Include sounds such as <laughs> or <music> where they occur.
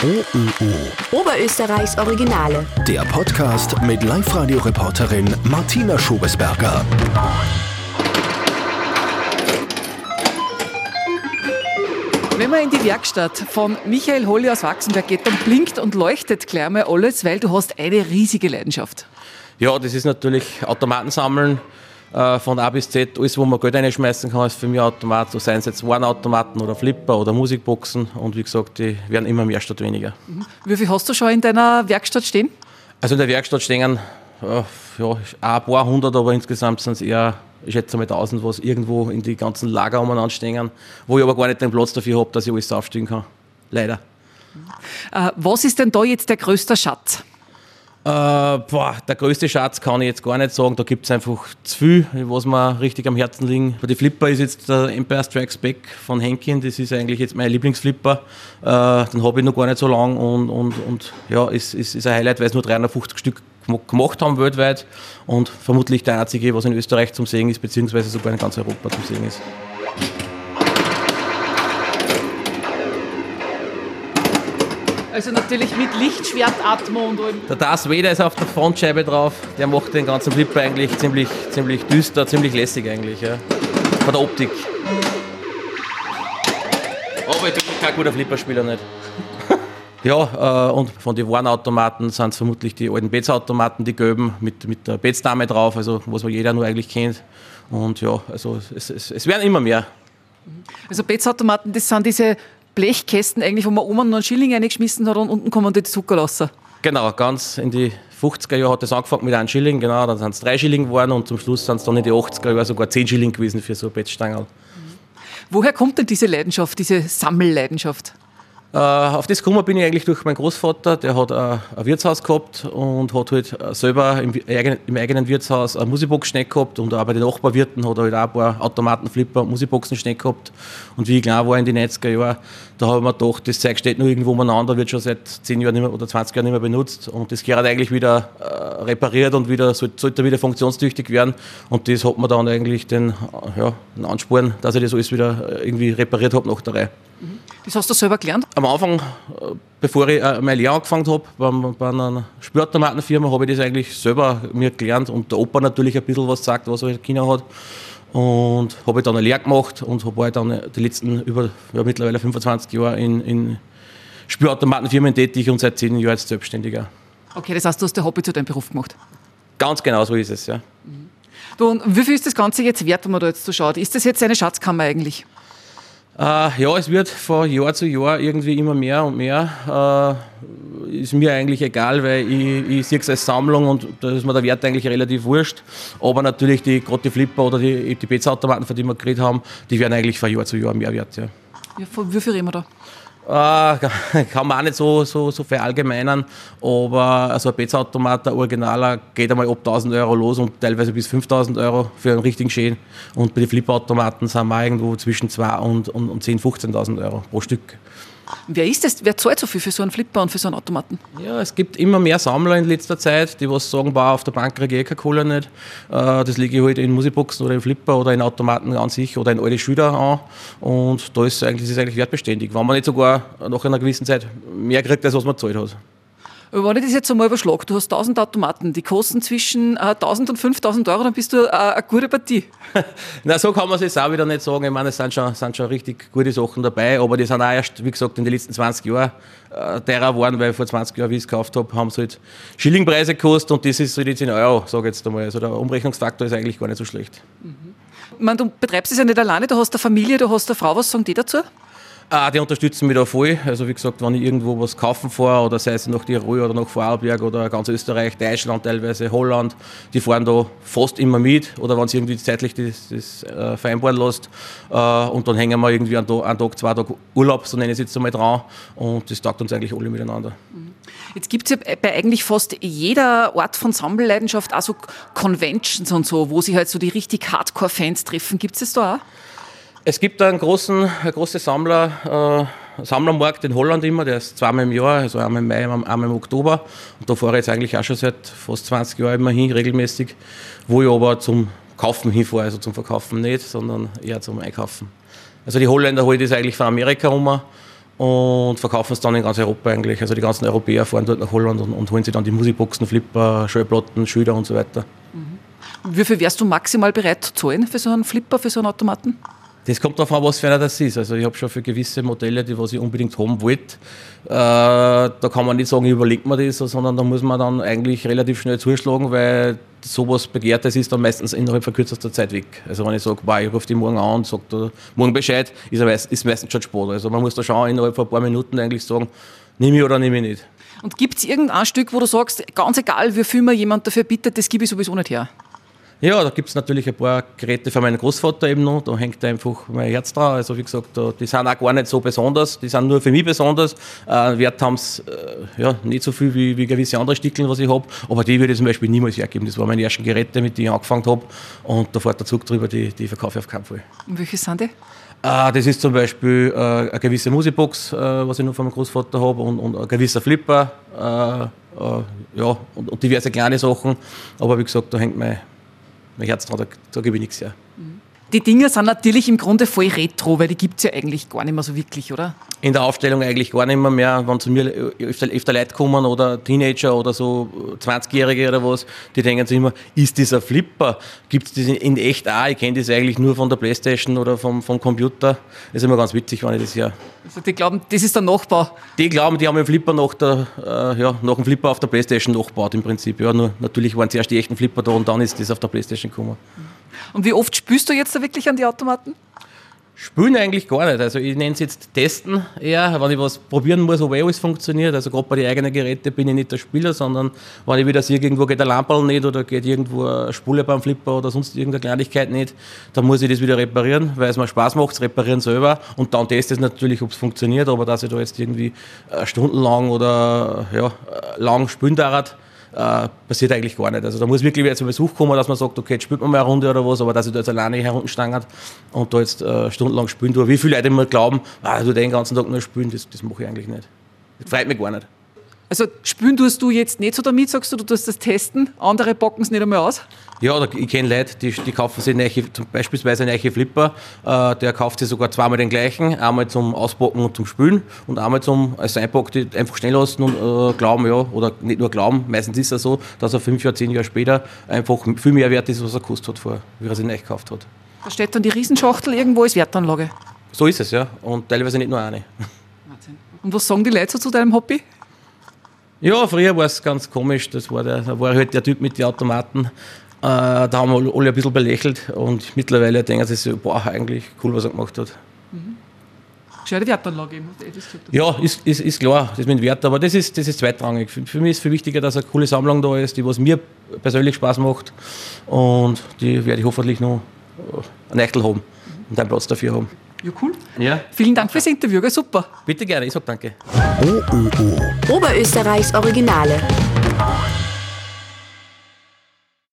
OÖO. Oberösterreichs Originale. Der Podcast mit Live-Radio-Reporterin Martina Schobesberger. Wenn man in die Werkstatt von Michael Holly aus Wachsenberg geht, dann blinkt und leuchtet gleich mal alles, weil du hast eine riesige Leidenschaft. Ja, das ist natürlich Automaten sammeln äh, von A bis Z. Alles, wo man Geld reinschmeißen kann, ist für mich Automat. So seien es jetzt Warnautomaten oder Flipper oder Musikboxen. Und wie gesagt, die werden immer mehr statt weniger. Wie viel hast du schon in deiner Werkstatt stehen? Also in der Werkstatt stehen äh, ja, ein paar hundert, aber insgesamt sind es eher, ich schätze mal tausend, was irgendwo in die ganzen Lager umeinander stehen, wo ich aber gar nicht den Platz dafür habe, dass ich alles aufstehen kann. Leider. Äh, was ist denn da jetzt der größte Schatz? Äh, boah, der größte Schatz kann ich jetzt gar nicht sagen. Da gibt es einfach zu viel, was mir richtig am Herzen liegen. Die Flipper ist jetzt der Empire Strikes Back von Henkin. Das ist eigentlich jetzt mein Lieblingsflipper. Äh, den habe ich noch gar nicht so lang und, und, und ja, ist, ist, ist ein Highlight, weil es nur 350 Stück gem- gemacht haben weltweit und vermutlich der einzige, was in Österreich zum Sehen ist, beziehungsweise sogar in ganz Europa zum Sehen ist. Also natürlich mit Lichtschwertatmo und allem. Der Darth Vader ist auf der Frontscheibe drauf. Der macht den ganzen Flipper eigentlich ziemlich, ziemlich düster, ziemlich lässig eigentlich. Ja. Von der Optik. Aber ich bin kein guter Flipperspieler nicht. <laughs> ja, äh, und von den Warnautomaten sind es vermutlich die alten Betz-Automaten, die gelben, mit, mit der Betz-Dame drauf, also was man jeder nur eigentlich kennt. Und ja, also es, es, es werden immer mehr. Also Betzautomaten, das sind diese Blechkästen eigentlich, wo man oben noch einen Schilling reingeschmissen hat und unten kommen die Zucker lassen. Genau, ganz in die 50er Jahre hat es angefangen mit einem Schilling, genau, dann sind es drei Schilling geworden und zum Schluss sind es dann in die 80er Jahre sogar 10 Schilling gewesen für so eine Bettstangerl. Woher kommt denn diese Leidenschaft, diese Sammelleidenschaft? Äh, auf das gekommen bin ich eigentlich durch meinen Großvater, der hat ein Wirtshaus gehabt und hat halt selber im, eigenen- Wirtshaus eine Musikbox schnell gehabt und auch bei den Nachbarwirten hat er halt auch ein paar Automaten, Flipper und Musikboxen schnell gehabt. Und wie ich klein war in den 90er Jahren, da habe ich mir gedacht, das Zeug steht nur irgendwo umeinander, wird schon seit 10 Jahren mehr, oder 20 Jahren nicht mehr benutzt und das gehört eigentlich wieder äh, repariert und wieder, sollte, wieder funktionstüchtig werden und das hat mir dann eigentlich den, äh, ja, den Ansporn, dass ich das alles wieder irgendwie repariert habe nach der Reihe. Das hast du selber gelernt? Am Anfang, äh, bevor ich äh, meine Lehre angefangen habe, bei, einer Spürautomatenfirma, habe ich das eigentlich selber mir gelernt und der Opa natürlich ein bisschen was sagt, was er in China hat. Und habe dann eine Lehre gemacht und habe halt dann die letzten über ja, mittlerweile 25 Jahre in, in Spürautomatenfirmen tätig und seit 10 Jahren jetzt selbstständiger. Okay, das heißt, du hast dein Hobby zu deinem Beruf gemacht. Ganz genau so ist es, ja. Du, und wie viel ist das Ganze jetzt wert, wenn man da jetzt so schaut? Ist das jetzt eine Schatzkammer eigentlich? Äh, ja, es wird von Jahr zu Jahr irgendwie immer mehr und mehr. Äh, ist mir eigentlich egal, weil ich, ich sehe es als Sammlung und da ist mir der Wert eigentlich relativ wurscht. Aber natürlich die die Flipper oder die, die Bezautomaten, von denen wir geredet haben, die werden eigentlich von Jahr zu Jahr mehr wert. Ja. Ja, von wie viel reden wir da? Äh, <laughs> kann man auch nicht so, so, so verallgemeinern, aber also ein Bezautomat, der Originaler, geht einmal ab 1000 Euro los und teilweise bis 5000 Euro für einen richtigen schön. Und bei den Flipperautomaten sind wir irgendwo zwischen 2 und, und, und 10.000, 15.000 Euro pro Stück. Wer ist das? Wer zahlt so viel für so einen Flipper und für so einen Automaten? Ja, es gibt immer mehr Sammler in letzter Zeit, die was sagen, bah, auf der Bank kriege ich eh keine Kohle nicht. Äh, Das lege ich halt in Musikboxen oder in Flipper oder in Automaten an sich oder in alte Schüler an. Und da ist eigentlich, das ist eigentlich wertbeständig. Wenn man nicht sogar nach einer gewissen Zeit mehr kriegt, als was man gezahlt hat. Wenn ich das jetzt einmal überschlage, du hast 1000 Automaten, die kosten zwischen äh, 1000 und 5000 Euro, dann bist du äh, eine gute Partie. <laughs> Na, so kann man es jetzt auch wieder nicht sagen. Ich meine, es sind schon, sind schon richtig gute Sachen dabei, aber die sind auch erst, wie gesagt, in den letzten 20 Jahren äh, teurer geworden, weil vor 20 Jahren, wie ich es gekauft habe, haben sie halt Schillingpreise gekostet und das ist so die 10 Euro, sage ich jetzt einmal. Also der Umrechnungsfaktor ist eigentlich gar nicht so schlecht. Ich meine, du betreibst es ja nicht alleine, du hast eine Familie, du hast eine Frau, was sagen die dazu? Ah, die unterstützen mich da voll. Also wie gesagt, wenn ich irgendwo was kaufen fahre, oder sei es nach Tirol oder nach Vorarlberg oder ganz Österreich, Deutschland teilweise, Holland, die fahren da fast immer mit. Oder wenn sie irgendwie zeitlich das, das äh, vereinbaren lässt. Äh, und dann hängen wir irgendwie einen einen Tag, zwei Tage Urlaub, so nenne ich es jetzt einmal dran. Und das taugt uns eigentlich alle miteinander. Jetzt gibt es ja bei eigentlich fast jeder Art von Sammelleidenschaft auch so Conventions und so, wo sich halt so die richtig Hardcore-Fans treffen. Gibt es das da auch? Es gibt einen großen, einen großen Sammler, äh, Sammlermarkt in Holland immer, der ist zweimal im Jahr, also einmal im Mai, einmal im Oktober. Und da fahre ich jetzt eigentlich auch schon seit fast 20 Jahren immer hin, regelmäßig, wo ich aber zum Kaufen hinfahre, also zum Verkaufen nicht, sondern eher zum Einkaufen. Also die Holländer holen das eigentlich von Amerika rum und verkaufen es dann in ganz Europa eigentlich. Also die ganzen Europäer fahren dort nach Holland und, und holen sich dann die Musikboxen, Flipper, Schallplatten, Schilder und so weiter. Mhm. Wie viel wärst du maximal bereit zu zahlen für so einen Flipper, für so einen Automaten? Das kommt darauf an, was für einer das ist. Also ich habe schon für gewisse Modelle, die was ich unbedingt haben wollte, äh, da kann man nicht sagen, ich überlege mir das, sondern da muss man dann eigentlich relativ schnell zuschlagen, weil sowas Begehrtes ist dann meistens innerhalb von kürzester Zeit weg. Also wenn ich sage, ich rufe die morgen an und sage morgen Bescheid, ist, ist meistens schon Sport. Also man muss da schauen, innerhalb von ein paar Minuten eigentlich sagen, nehme ich oder nehme ich nicht. Und gibt es irgendein Stück, wo du sagst, ganz egal, wie viel mir jemand dafür bittet, das gebe ich sowieso nicht her? Ja, da gibt es natürlich ein paar Geräte für meinen Großvater eben noch. Da hängt einfach mein Herz dran. Also wie gesagt, die sind auch gar nicht so besonders. Die sind nur für mich besonders. Äh, Wert haben sie äh, ja, nicht so viel wie, wie gewisse andere Stickeln, was ich habe. Aber die würde ich zum Beispiel niemals hergeben. Das waren meine ersten Geräte, mit denen ich angefangen habe. Und da fährt der Zug drüber, die, die verkaufe ich auf keinen Fall. Und welche sind die? Äh, das ist zum Beispiel äh, eine gewisse Musikbox, äh, was ich noch von meinem Großvater habe, und, und ein gewisser Flipper. Äh, ja, und, und diverse kleine Sachen. Aber wie gesagt, da hängt mein mein Herz dran, da, da gebe ich nichts her. Die Dinger sind natürlich im Grunde voll retro, weil die gibt es ja eigentlich gar nicht mehr so wirklich, oder? In der Aufstellung eigentlich gar nicht mehr, mehr wenn zu mir öfter, öfter Leute kommen oder Teenager oder so 20-Jährige oder was, die denken sich immer, ist das ein Flipper? Gibt es das in echt auch? Ich kenne das eigentlich nur von der Playstation oder vom, vom Computer. Das ist immer ganz witzig, wenn ich das ja. Also die glauben, das ist der Nachbau? Die glauben, die haben den Flipper nach, der, äh, ja, nach dem Flipper auf der Playstation nachgebaut im Prinzip. Ja, nur natürlich waren zuerst die echten Flipper da und dann ist das auf der Playstation gekommen. Mhm. Und wie oft spürst du jetzt da wirklich an die Automaten? Spülen eigentlich gar nicht. Also ich nenne es jetzt testen eher, wenn ich was probieren muss, ob alles funktioniert. Also gerade bei den eigenen Geräten bin ich nicht der Spieler, sondern wenn ich wieder sehe, irgendwo geht der Lamperl nicht oder geht irgendwo eine Spule beim Flipper oder sonst irgendeine Kleinigkeit nicht, dann muss ich das wieder reparieren, weil es mir Spaß macht, es reparieren selber und dann teste ich natürlich, ob es funktioniert, aber dass ich da jetzt irgendwie äh, stundenlang oder ja, äh, lang spülen darf, äh, passiert eigentlich gar nicht. Also da muss wirklich wer zu Besuch kommen, dass man sagt, okay, jetzt spielt man mal eine Runde oder was, aber dass ich da jetzt alleine herunterstangert und da jetzt äh, stundenlang spielen tue. Wie viele Leute immer glauben, ah, du den ganzen Tag nur spielen, das, das mache ich eigentlich nicht. Das freut mich gar nicht. Also spülen tust du jetzt nicht so damit, sagst du, du tust das testen, andere packen es nicht einmal aus? Ja, ich kenne Leute, die, die kaufen sich neue, beispielsweise einen neuen Flipper, äh, der kauft sich sogar zweimal den gleichen, einmal zum Auspacken und zum Spülen und einmal zum als Einpack die einfach schnell lassen und äh, glauben, ja, oder nicht nur glauben, meistens ist es so, dass er fünf Jahre, zehn Jahre später einfach viel mehr wert ist, was er gekostet hat, vor, wie er sich neu gekauft hat. Da steht dann die Riesenschachtel irgendwo als Wertanlage? So ist es, ja, und teilweise nicht nur eine. Und was sagen die Leute so zu deinem Hobby? Ja, früher war es ganz komisch. Das war der, da war halt der Typ mit den Automaten. Äh, da haben wir alle ein bisschen belächelt und mittlerweile denken sie sich, boah, eigentlich cool, was er gemacht hat. Mhm. Gescheite Wertanlage, Ja, ist, ist, ist klar, das mit Wert, aber das ist, das ist zweitrangig. Für, für mich ist viel wichtiger, dass eine coole Sammlung da ist, die was mir persönlich Spaß macht und die werde ich hoffentlich noch einen Eichtel haben und einen Platz dafür haben. Ja, cool. Ja. Vielen Dank fürs Interview, super. Bitte gerne, ich sag danke. OÖO. Oberösterreichs Originale.